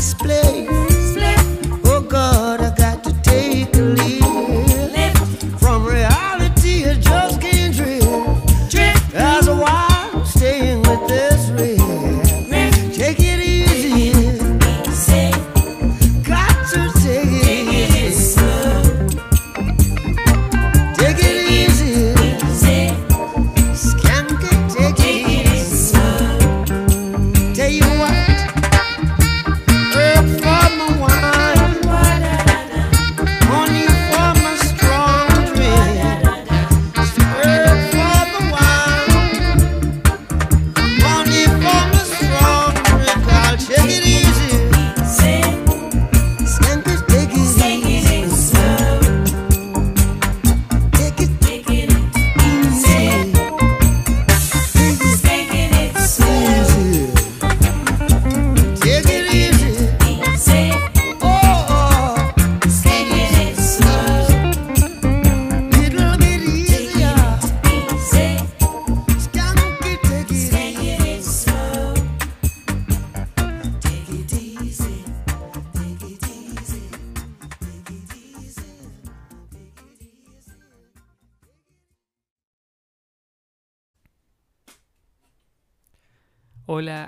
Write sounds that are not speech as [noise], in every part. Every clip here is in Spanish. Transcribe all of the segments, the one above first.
last place.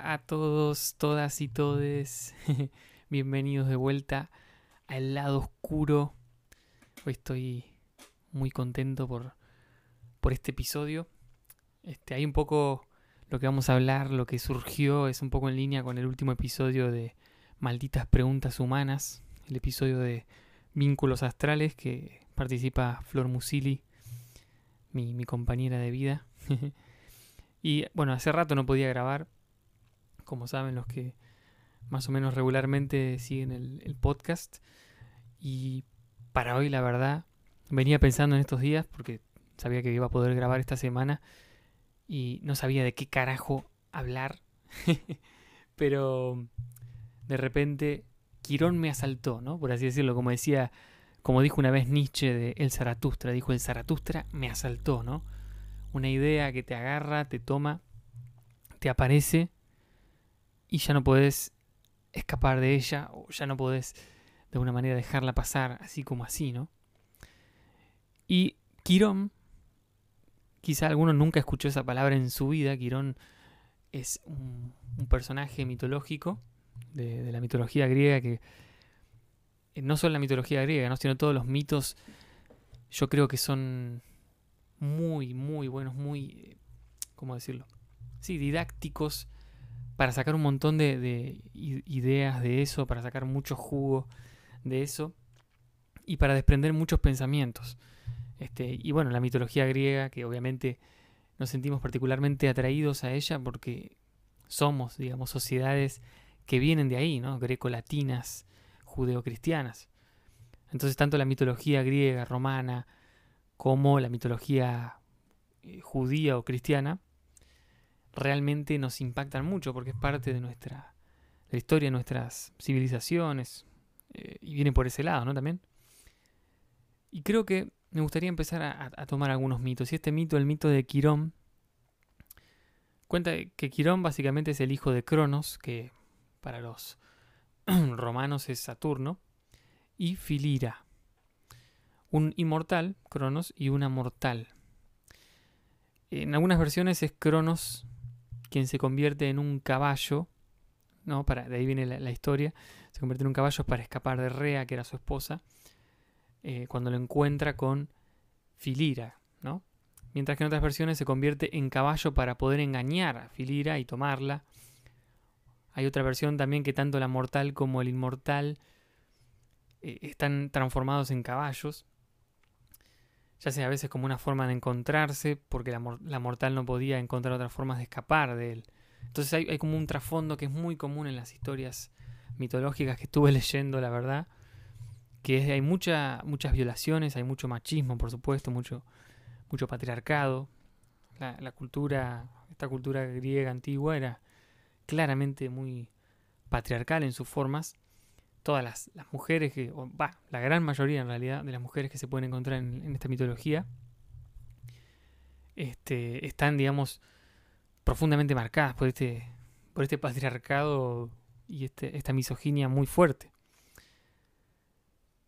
A todos, todas y todes. [laughs] Bienvenidos de vuelta al lado oscuro. Hoy estoy muy contento por, por este episodio. Este, hay un poco lo que vamos a hablar, lo que surgió, es un poco en línea con el último episodio de Malditas Preguntas Humanas, el episodio de Vínculos Astrales que participa Flor Musili, mi, mi compañera de vida. [laughs] y bueno, hace rato no podía grabar, como saben los que más o menos regularmente siguen el, podcast. Y para hoy, la verdad, venía pensando en estos días, porque sabía que iba a poder grabar esta semana, y no sabía de qué carajo hablar. [laughs] Pero de repente Quirón me asaltó, ¿no? Por así decirlo, como decía, como dijo una vez Nietzsche de El Zaratustra, dijo el Zaratustra me asaltó, ¿no? Una idea que te agarra, te toma, te aparece y ya no podés escapar de ella o ya no podés de alguna manera dejarla pasar así como así, ¿no? Y Quirón, quizá alguno nunca escuchó esa palabra en su vida, Quirón es un, personaje mitológico de, la mitología griega que eh, no solo la mitología griega, ¿no? sino todos los mitos, yo creo que son muy, muy buenos, muy, ¿cómo decirlo? Sí, didácticos para sacar un montón de, de ideas de eso, para sacar mucho jugo de eso y para desprender muchos pensamientos. Este, y bueno, la mitología griega, que obviamente nos sentimos particularmente atraídos a ella porque somos, digamos, sociedades que vienen de ahí, ¿no? Greco-latinas, judeocristianas. Entonces, tanto la mitología griega, romana, como la mitología eh, judía o cristiana, realmente nos impactan mucho porque es parte de nuestra historia de nuestras civilizaciones eh, y viene por ese lado, ¿no? También. Y creo que me gustaría empezar a, a, tomar algunos mitos. Y este mito, el mito de Quirón, cuenta que Quirón básicamente es el hijo de Cronos, que para los [clears throat] romanos es Saturno, y Filira, un inmortal, Cronos, y una mortal. En algunas versiones es Cronos quien se convierte en un caballo, ¿no? Para, de ahí viene la, historia, se convierte en un caballo para escapar de Rea, que era su esposa, eh, cuando lo encuentra con Filira, ¿no? Mientras que en otras versiones se convierte en caballo para poder engañar a Filira y tomarla. Hay otra versión también que tanto la mortal como el inmortal eh, están transformados en caballos ya sea a veces como una forma de encontrarse, porque la, mor la, mortal no podía encontrar otras formas de escapar de él. Entonces hay, como un trasfondo que es muy común en las historias mitológicas que estuve [laughs] leyendo, la verdad, que hay mucha, muchas violaciones, hay mucho machismo, por supuesto, mucho, mucho patriarcado. La cultura, esta cultura griega antigua era claramente muy patriarcal en sus formas todas las, mujeres que, la gran mayoría en realidad de las mujeres que se pueden encontrar en, en esta mitología, este, están, digamos, profundamente marcadas por este, por este patriarcado y este, esta misoginia muy fuerte.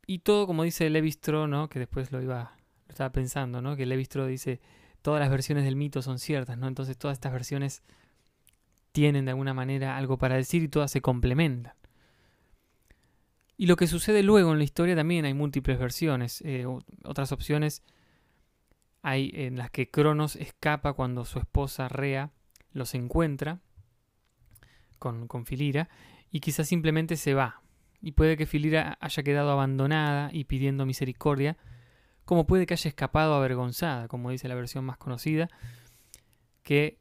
Y todo, como dice Levistro, ¿no? que después lo iba, lo estaba pensando, ¿no? que Levistro dice, todas las versiones del mito son ciertas, ¿no? entonces todas estas versiones tienen de alguna manera algo para decir y todas se complementan. Y lo que sucede luego en la historia también hay múltiples versiones. Eh, otras opciones hay en las que Cronos escapa cuando su esposa Rea los encuentra con, con Filira y quizás simplemente se va. Y puede que Filira haya quedado abandonada y pidiendo misericordia, como puede que haya escapado avergonzada, como dice la versión más conocida, que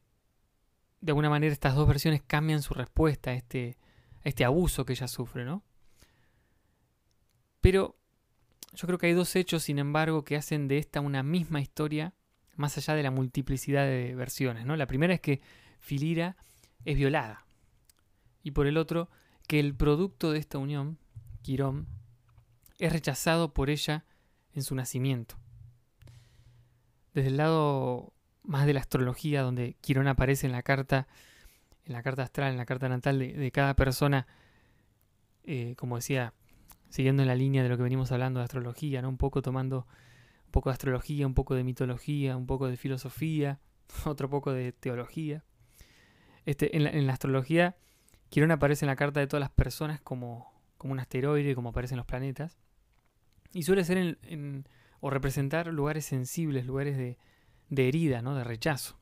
de alguna manera estas dos versiones cambian su respuesta a este, a este abuso que ella sufre, ¿no? Pero yo creo que hay dos hechos, sin embargo, que hacen de esta una misma historia, más allá de la multiplicidad de versiones. ¿no? La primera es que Filira es violada. Y por el otro, que el producto de esta unión, Quirón, es rechazado por ella en su nacimiento. Desde el lado más de la astrología, donde Quirón aparece en la carta, en la carta astral, en la carta natal de, cada persona, eh, como decía siguiendo en la línea de lo que venimos hablando de astrología, ¿no? Un poco tomando un poco de astrología, un poco de mitología, un poco de filosofía, [laughs] otro poco de teología. Este, en, la, astrología, Quirón aparece en la carta de todas las personas como, como un asteroide, como aparecen los planetas. Y suele ser en, o representar lugares sensibles, lugares de, de herida, ¿no? de rechazo.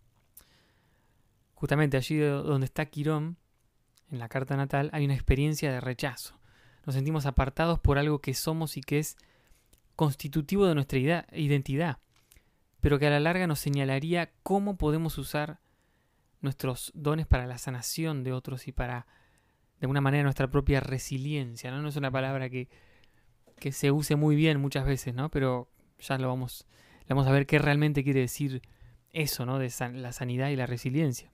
Justamente allí donde está Quirón, en la carta natal, hay una experiencia de rechazo nos sentimos apartados por algo que somos y que es constitutivo de nuestra identidad, pero que a la larga nos señalaría cómo podemos usar nuestros dones para la sanación de otros y para, de alguna manera, nuestra propia resiliencia. No, no es una palabra que, que se use muy bien muchas veces, ¿no? Pero ya lo vamos, vamos a ver qué realmente quiere decir eso, ¿no? De la sanidad y la resiliencia.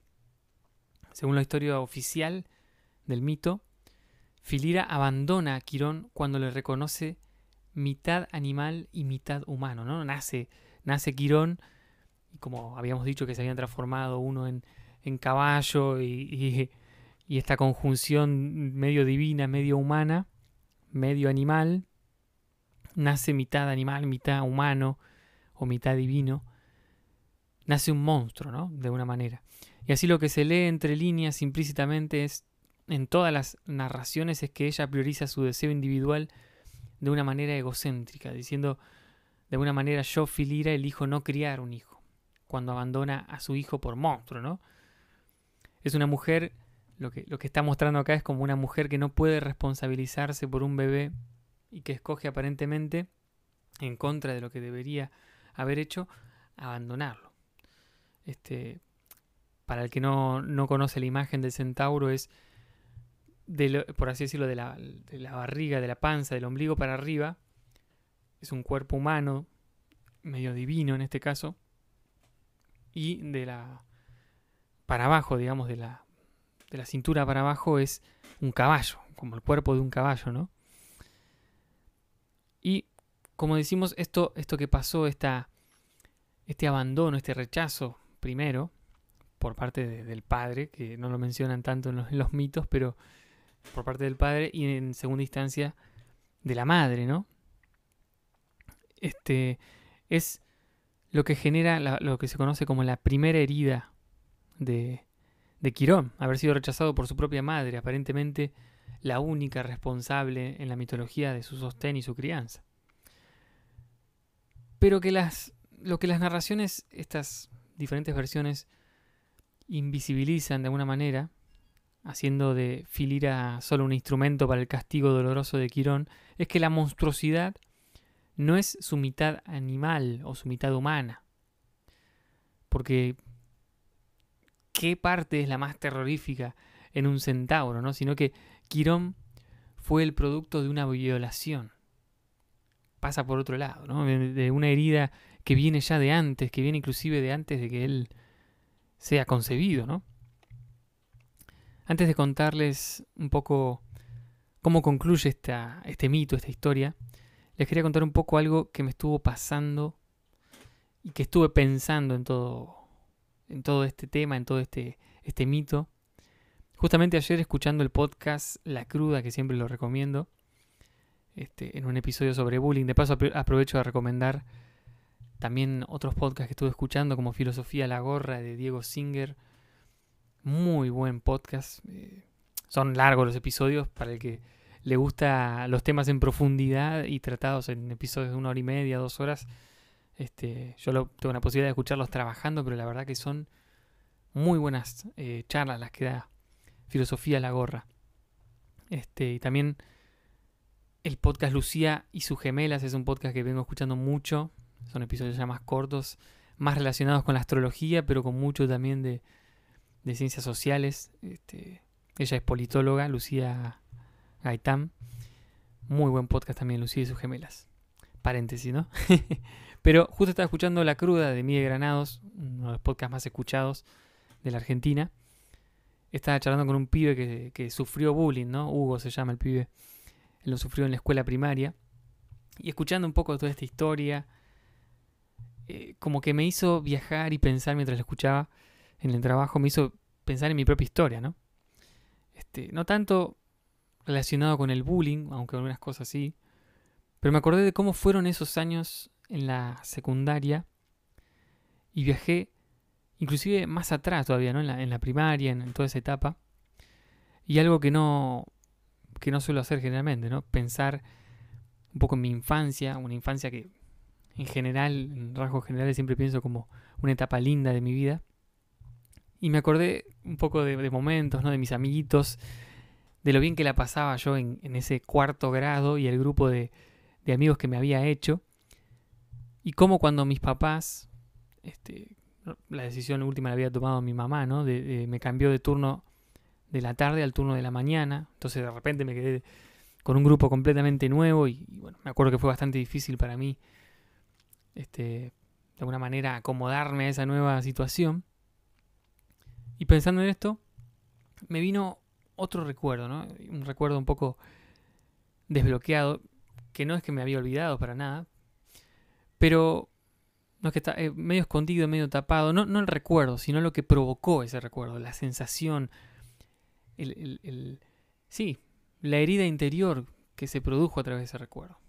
Según la historia oficial del mito, Filira abandona a Quirón cuando le reconoce mitad animal y mitad humano, ¿no? Nace, nace Quirón, y como habíamos dicho que se habían transformado uno en, caballo y, y, esta conjunción medio divina, medio humana, medio animal, nace mitad animal, mitad humano o mitad divino, nace un monstruo, ¿no? De una manera. Y así lo que se lee entre líneas implícitamente es en todas las narraciones es que ella prioriza su deseo individual de una manera egocéntrica, diciendo de alguna manera yo, Filira, elijo no criar un hijo, cuando abandona a su hijo por monstruo, ¿no? Es una mujer, lo que, lo que está mostrando acá es como una mujer que no puede responsabilizarse por un bebé y que escoge aparentemente, en contra de lo que debería haber hecho, abandonarlo. Este, para el que no, no conoce la imagen del centauro es por así decirlo, de la, barriga, de la panza, del ombligo para arriba, es un cuerpo humano, medio divino en este caso, y de la para abajo, digamos, de la, de la cintura para abajo es un caballo, como el cuerpo de un caballo, ¿no? Y como decimos, esto, esto que pasó, esta, este abandono, este rechazo, primero, por parte del padre, que no lo mencionan tanto en los mitos, pero por parte del padre y en segunda instancia de la madre, ¿no? Este es lo que genera lo que se conoce como la primera herida de, de Quirón, haber sido rechazado por su propia madre, aparentemente la única responsable en la mitología de su sostén y su crianza. Pero que las, lo que las narraciones, estas diferentes versiones, invisibilizan de alguna manera, haciendo de Filira solo un instrumento para el castigo doloroso de Quirón, es que la monstruosidad no es su mitad animal o su mitad humana. Porque ¿qué parte es la más terrorífica en un centauro? ¿no? Sino que Quirón fue el producto de una violación. Pasa por otro lado, ¿no? de una herida que viene ya de antes, que viene inclusive de antes de que él sea concebido, ¿no? Antes de contarles un poco cómo concluye esta, este mito, esta historia, les quería contar un poco algo que me estuvo pasando y que estuve pensando en todo, en todo este tema, en todo este, este mito, Justamente ayer escuchando el podcast La Cruda, que siempre lo recomiendo, este, en un episodio sobre bullying. De paso aprovecho de recomendar también otros podcasts que estuve escuchando, como Filosofía la Gorra de Diego Singer. Muy buen podcast. Eh, son largos los episodios para el que le gusta los temas en profundidad y tratados en episodios de una hora y media, dos horas. Este, yo tengo la posibilidad de escucharlos trabajando, pero la verdad que son muy buenas eh, charlas las que da Filosofía la Gorra. Este, y también el podcast Lucía y sus gemelas es un podcast que vengo escuchando mucho. Son episodios ya más cortos, más relacionados con la astrología, pero con mucho también de, de ciencias sociales. Este, ella es politóloga, Lucía Gaitán. Muy buen podcast también, Lucía y sus gemelas. Paréntesis, ¿no? [laughs] Pero justo estaba escuchando La Cruda de Miguel Granados, uno de los podcasts más escuchados de la Argentina. Estaba charlando con un pibe que, sufrió bullying, ¿no? Hugo se llama el pibe. Él lo sufrió en la escuela primaria. Y escuchando un poco toda esta historia, eh, como que me hizo viajar y pensar mientras lo escuchaba en el trabajo, me hizo pensar en mi propia historia, ¿no? Este, no tanto relacionado con el bullying, aunque algunas cosas sí, pero me acordé de cómo fueron esos años en la secundaria y viajé inclusive más atrás todavía, ¿no? En la, en la primaria, en, toda esa etapa. Y algo que no, que no suelo hacer generalmente, ¿no? Pensar un poco en mi infancia, una infancia que en general, en rasgos generales, siempre pienso como una etapa linda de mi vida. Y me acordé un poco de, momentos, ¿no? De mis amiguitos, de lo bien que la pasaba yo en, ese cuarto grado y el grupo de, amigos que me había hecho. Y cómo cuando mis papás, este, la decisión última la había tomado mi mamá, ¿no? me cambió de turno de la tarde al turno de la mañana. Entonces de repente me quedé con un grupo completamente nuevo y, y bueno, me acuerdo que fue bastante difícil para mí este, de alguna manera acomodarme a esa nueva situación. Y pensando en esto, me vino otro recuerdo, ¿no? Un recuerdo un poco desbloqueado, que no es que me había olvidado para nada, pero no es que está eh, medio escondido, medio tapado, no, no el recuerdo, sino lo que provocó ese recuerdo, la sensación, el, el, sí, la herida interior que se produjo a través de ese recuerdo.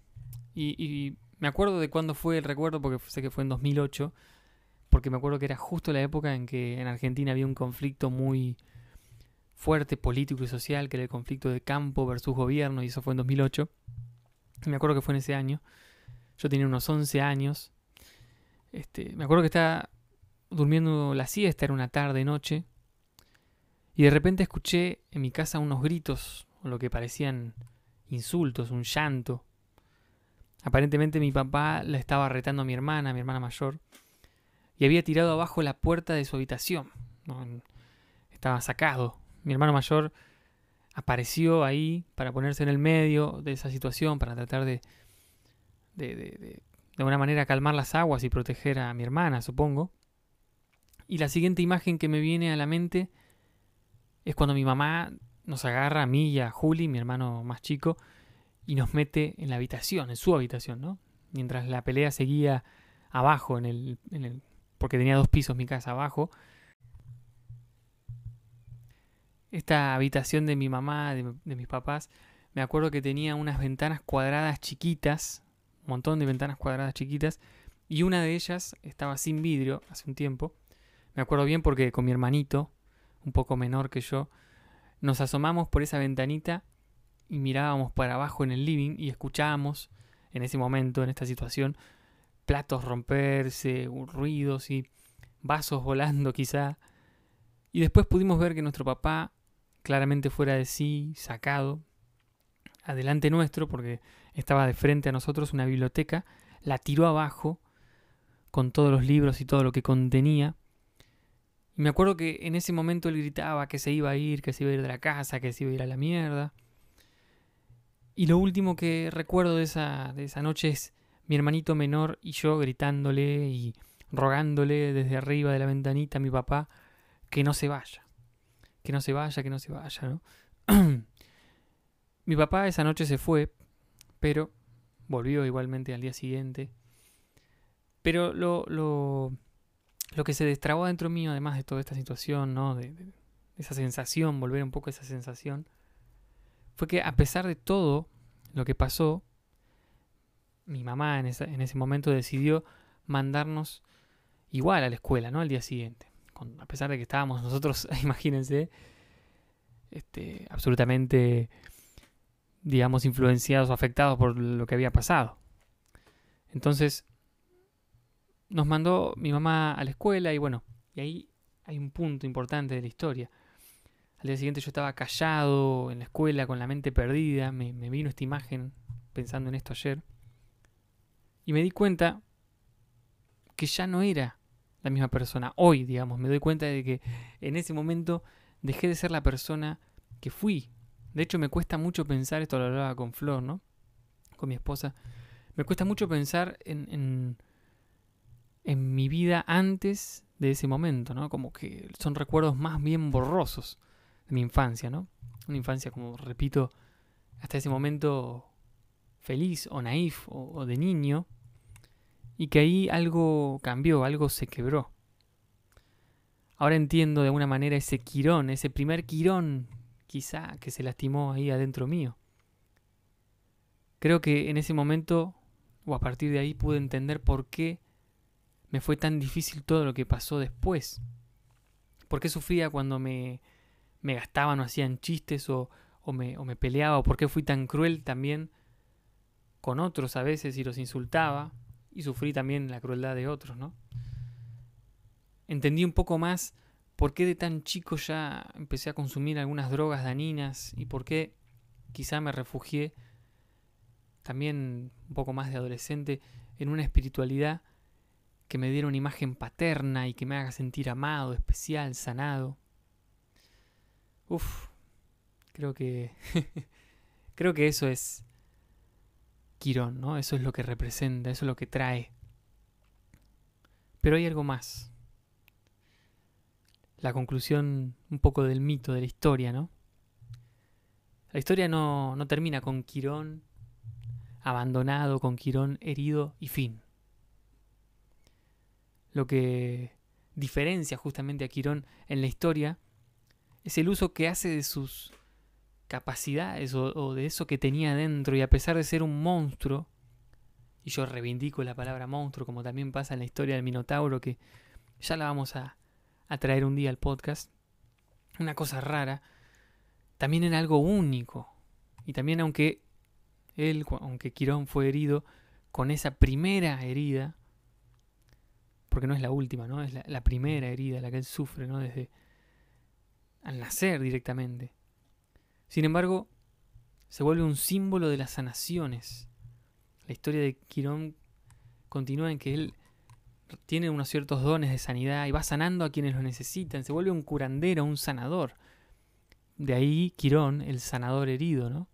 y me acuerdo de cuándo fue el recuerdo, porque sé que fue en 2008, porque me acuerdo que era justo la época en que en Argentina había un conflicto muy fuerte político y social, que era el conflicto de campo versus gobierno, y eso fue en 2008. Y me acuerdo que fue en ese año. Yo tenía unos 11 años. Este, me acuerdo que estaba durmiendo la siesta, era una tarde, noche. Y de repente escuché en mi casa unos gritos, o lo que parecían insultos, un llanto. Aparentemente mi papá la estaba retando a mi hermana, a mi hermana mayor, y había tirado abajo la puerta de su habitación. Estaba sacado. Mi hermano mayor apareció ahí para ponerse en el medio de esa situación, para tratar de, de, de, de, alguna manera calmar las aguas y proteger a mi hermana, supongo. Y la siguiente imagen que me viene a la mente es cuando mi mamá nos agarra a mí y a Juli, mi hermano más chico, y nos mete en la habitación, en su habitación, ¿no? Mientras la pelea seguía abajo, en el, en el porque tenía dos pisos mi casa abajo. Esta habitación de mi mamá, de, mis papás, me acuerdo que tenía unas ventanas cuadradas chiquitas, un montón de ventanas cuadradas chiquitas, y una de ellas estaba sin vidrio hace un tiempo. Me acuerdo bien porque con mi hermanito, un poco menor que yo, nos asomamos por esa ventanita y mirábamos para abajo en el living y escuchábamos en ese momento, en esta situación, platos romperse, ruidos y vasos volando [laughs] quizá. Y después pudimos ver que nuestro papá, claramente fuera de sí, sacado, adelante nuestro, porque estaba de frente a nosotros una biblioteca, la tiró abajo con todos los libros y todo lo que contenía. Y me acuerdo que en ese momento él gritaba que se iba a ir, que se iba a ir de la casa, que se iba a ir a la mierda. Y lo último que recuerdo de esa, de esa noche es mi hermanito menor y yo gritándole y rogándole desde arriba de la ventanita a mi papá que no se vaya. Que no se vaya, que no se vaya, ¿no? [clears throat] mi papá esa noche se fue, pero volvió igualmente al día siguiente. Pero lo, lo, lo que se destrabó dentro mío, además de toda esta situación, ¿no? De, esa sensación, volver un poco a esa sensación, fue que a pesar de todo lo que pasó, mi mamá en, ese momento decidió mandarnos igual a la escuela, ¿no? Al día siguiente. a pesar de que estábamos [laughs] nosotros, imagínense, este, absolutamente, digamos, influenciados o afectados por lo que había pasado. Entonces, nos mandó mi mamá a la escuela y bueno, y ahí hay un punto importante de la historia. Al día siguiente yo estaba callado en la escuela con la mente perdida, me, me vino esta imagen pensando en esto ayer, y me di cuenta que ya no era la misma persona. Hoy, digamos, me doy cuenta de que en ese momento dejé de ser la persona que fui. De hecho, me cuesta mucho pensar, esto lo hablaba con Flor, ¿no? Con mi esposa. Me cuesta mucho pensar en, en, en mi vida antes de ese momento, ¿no? Como que son recuerdos más bien borrosos de mi infancia, ¿no? Una infancia, como repito, hasta ese momento feliz o naif o de niño, y que ahí algo cambió, algo se quebró. Ahora entiendo de alguna manera ese quirón, ese primer quirón quizá que se lastimó ahí adentro mío. Creo que en ese momento, o a partir de ahí, pude entender por qué me fue tan difícil todo lo que pasó después. ¿Por qué sufría cuando me, me gastaban o hacían chistes o, o, me, o me peleaba? ¿O por qué fui tan cruel también con otros a veces y los insultaba? y sufrí también la crueldad de otros, ¿no? Entendí un poco más por qué de tan chico ya empecé a consumir algunas drogas daninas y por qué quizá me refugié también un poco más de adolescente en una espiritualidad que me diera una imagen paterna y que me haga sentir amado, especial, sanado. Uf, creo que [laughs] creo que eso es Quirón, ¿no? Eso es lo que representa, eso es lo que trae. Pero hay algo más. La conclusión un poco del mito, de la historia, ¿no? La historia no, no termina con Quirón abandonado, con Quirón herido y fin. Lo que diferencia justamente a Quirón en la historia es el uso que hace de sus capacidades o, de eso que tenía dentro y a pesar de ser un monstruo, y yo reivindico la palabra monstruo como también pasa en la historia del Minotauro que ya la vamos a, a traer un día al podcast, una cosa rara, también era algo único. Y también aunque él, aunque Quirón fue herido con esa primera herida, porque no es la última, ¿no? Es la, la primera herida la que él sufre, ¿no? Desde al nacer directamente. Sin embargo, se vuelve un símbolo de las sanaciones. La historia de Quirón continúa en que él tiene unos ciertos dones de sanidad y va sanando a quienes lo necesitan. Se vuelve un curandero, un sanador. De ahí Quirón, el sanador herido, ¿no?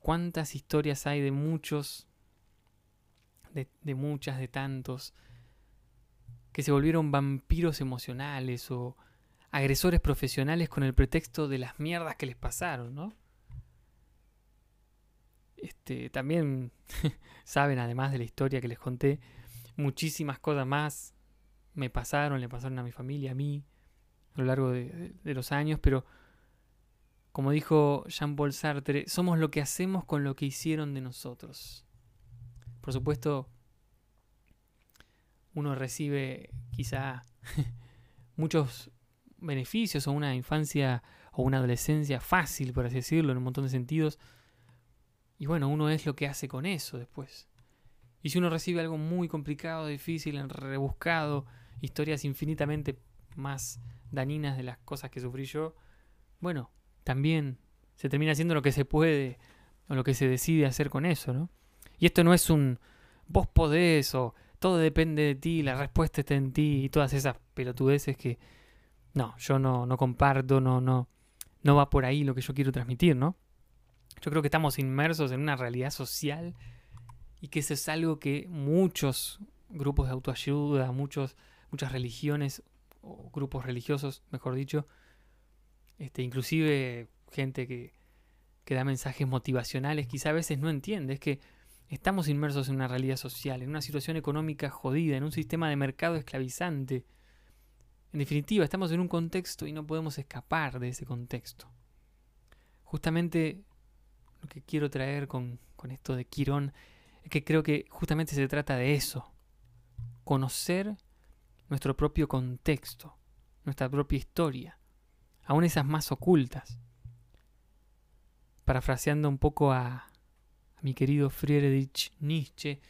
¿Cuántas historias hay de muchos, de, de muchas, de tantos, que se volvieron vampiros emocionales o agresores profesionales con el pretexto de las mierdas que les pasaron, ¿no? Este, también [laughs] saben, además de la historia que les conté, muchísimas cosas más me pasaron, le pasaron a mi familia, a mí, a lo largo de, de los años, pero como dijo Jean-Paul Sartre, somos lo que hacemos con lo que hicieron de nosotros. Por supuesto, uno recibe quizá [laughs] muchos beneficios o una infancia o una adolescencia fácil, por así decirlo, en un montón de sentidos. Y bueno, uno es lo que hace con eso después. Y si uno recibe algo muy complicado, difícil, rebuscado, historias infinitamente más dañinas de las cosas que sufrí yo, bueno, también se termina haciendo lo que se puede o lo que se decide hacer con eso, ¿no? Y esto no es un vos podés o todo depende de ti, la respuesta está en ti y todas esas pelotudeces que no, yo no, no comparto, no, no, no va por ahí lo que yo quiero transmitir, ¿no? Yo creo que estamos inmersos en una realidad social y que eso es algo que muchos grupos de autoayuda, muchos, muchas religiones o grupos religiosos, mejor dicho, este, inclusive gente que, que da mensajes motivacionales, quizá a veces no entiende, es que estamos inmersos en una realidad social, en una situación económica jodida, en un sistema de mercado esclavizante, En definitiva, estamos en un contexto y no podemos escapar de ese contexto. Justamente lo que quiero traer con, esto de Quirón es que creo que justamente se trata de eso. Conocer nuestro propio contexto, nuestra propia historia, aún esas más ocultas. Parafraseando un poco a, a mi querido Friedrich Nietzsche,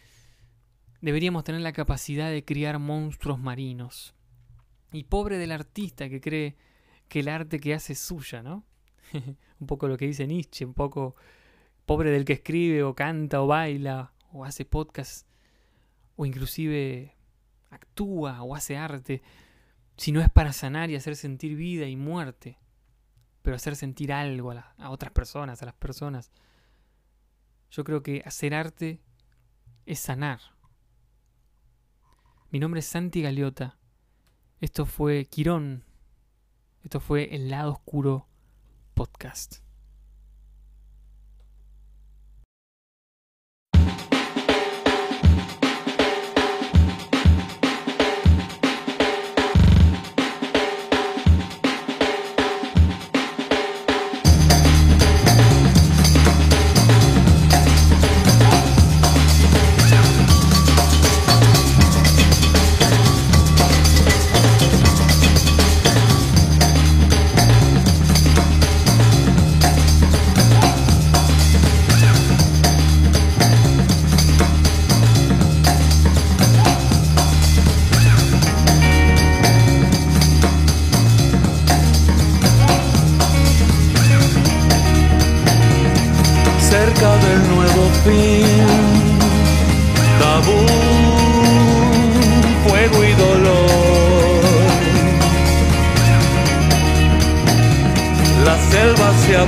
deberíamos tener la capacidad de criar monstruos marinos. Y pobre del artista que cree que el arte que hace es suya, ¿no? [laughs] un poco lo que dice Nietzsche, un poco pobre del que escribe o canta o baila o hace podcast o inclusive actúa o hace arte, si no es para sanar y hacer sentir vida y muerte, pero hacer sentir algo a, a otras personas, a las personas. Yo creo que hacer arte es sanar. Mi nombre es Santi Galeota. Esto fue Quirón. Esto fue El lado oscuro podcast.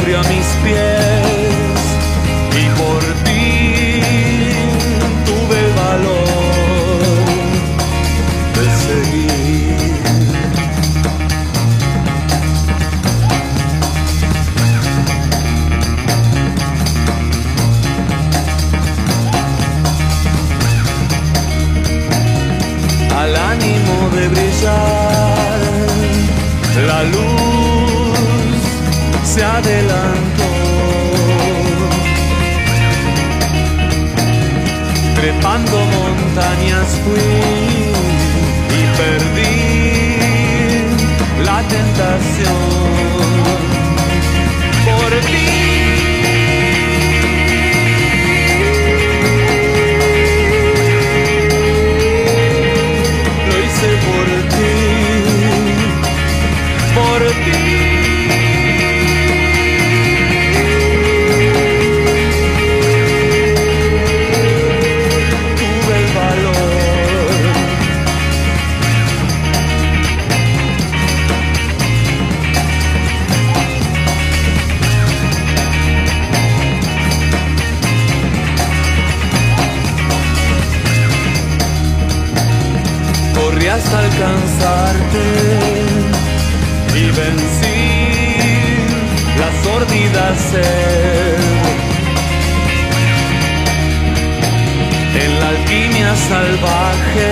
Selva se abrió a mis pies la tentación. Por ti. En la alquimia salvaje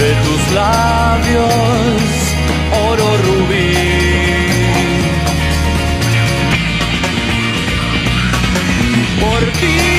de tus labios, oro rubí. Por ti.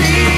be